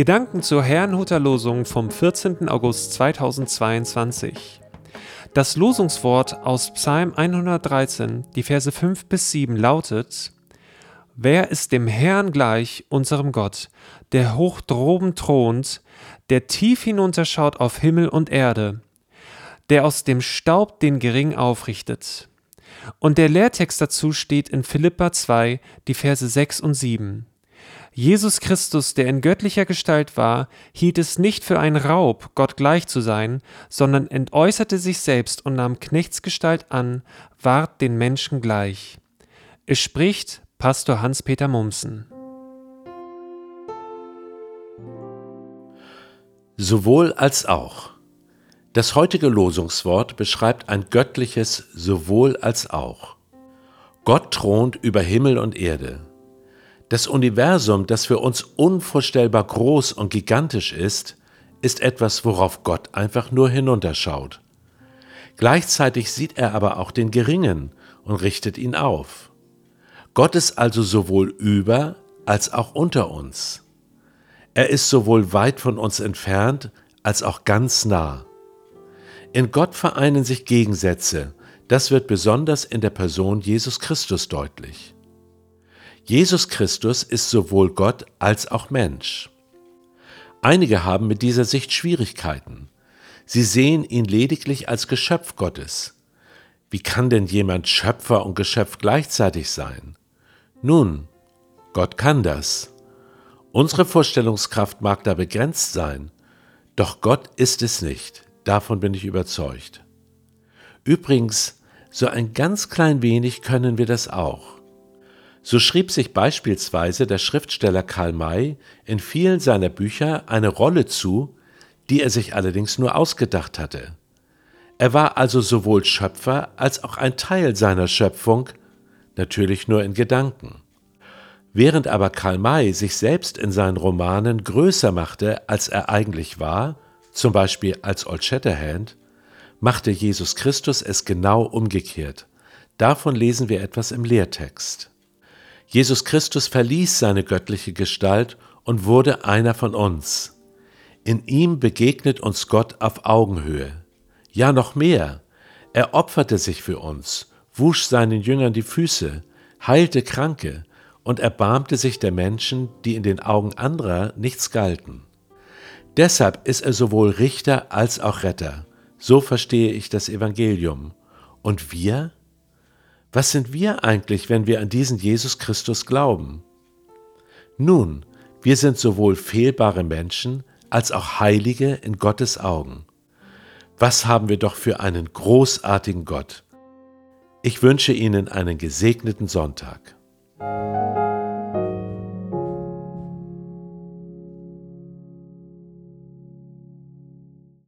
Gedanken zur Herrnhuter Losung vom 14. August 2022. Das Losungswort aus Psalm 113, die Verse 5 bis 7 lautet: Wer ist dem Herrn gleich, unserem Gott, der hoch droben thront, der tief hinunterschaut auf Himmel und Erde, der aus dem Staub den Gering aufrichtet? Und der Lehrtext dazu steht in Philippa 2, die Verse 6 und 7. Jesus Christus, der in göttlicher Gestalt war, hielt es nicht für einen Raub, Gott gleich zu sein, sondern entäußerte sich selbst und nahm Knechtsgestalt an, ward den Menschen gleich. Es spricht Pastor Hans-Peter Mumsen. Sowohl als auch. Das heutige Losungswort beschreibt ein göttliches sowohl als auch. Gott thront über Himmel und Erde. Das Universum, das für uns unvorstellbar groß und gigantisch ist, ist etwas, worauf Gott einfach nur hinunterschaut. Gleichzeitig sieht er aber auch den Geringen und richtet ihn auf. Gott ist also sowohl über als auch unter uns. Er ist sowohl weit von uns entfernt als auch ganz nah. In Gott vereinen sich Gegensätze, das wird besonders in der Person Jesus Christus deutlich. Jesus Christus ist sowohl Gott als auch Mensch. Einige haben mit dieser Sicht Schwierigkeiten. Sie sehen ihn lediglich als Geschöpf Gottes. Wie kann denn jemand Schöpfer und Geschöpf gleichzeitig sein? Nun, Gott kann das. Unsere Vorstellungskraft mag da begrenzt sein, doch Gott ist es nicht, davon bin ich überzeugt. Übrigens, so ein ganz klein wenig können wir das auch. So schrieb sich beispielsweise der Schriftsteller Karl May in vielen seiner Bücher eine Rolle zu, die er sich allerdings nur ausgedacht hatte. Er war also sowohl Schöpfer als auch ein Teil seiner Schöpfung, natürlich nur in Gedanken. Während aber Karl May sich selbst in seinen Romanen größer machte, als er eigentlich war, zum Beispiel als Old Shatterhand, machte Jesus Christus es genau umgekehrt. Davon lesen wir etwas im Lehrtext. Jesus Christus verließ seine göttliche Gestalt und wurde einer von uns. In ihm begegnet uns Gott auf Augenhöhe. Ja, noch mehr. Er opferte sich für uns, wusch seinen Jüngern die Füße, heilte Kranke und erbarmte sich der Menschen, die in den Augen anderer nichts galten. Deshalb ist er sowohl Richter als auch Retter. So verstehe ich das Evangelium. Und wir? Was sind wir eigentlich, wenn wir an diesen Jesus Christus glauben? Nun, wir sind sowohl fehlbare Menschen als auch Heilige in Gottes Augen. Was haben wir doch für einen großartigen Gott. Ich wünsche Ihnen einen gesegneten Sonntag.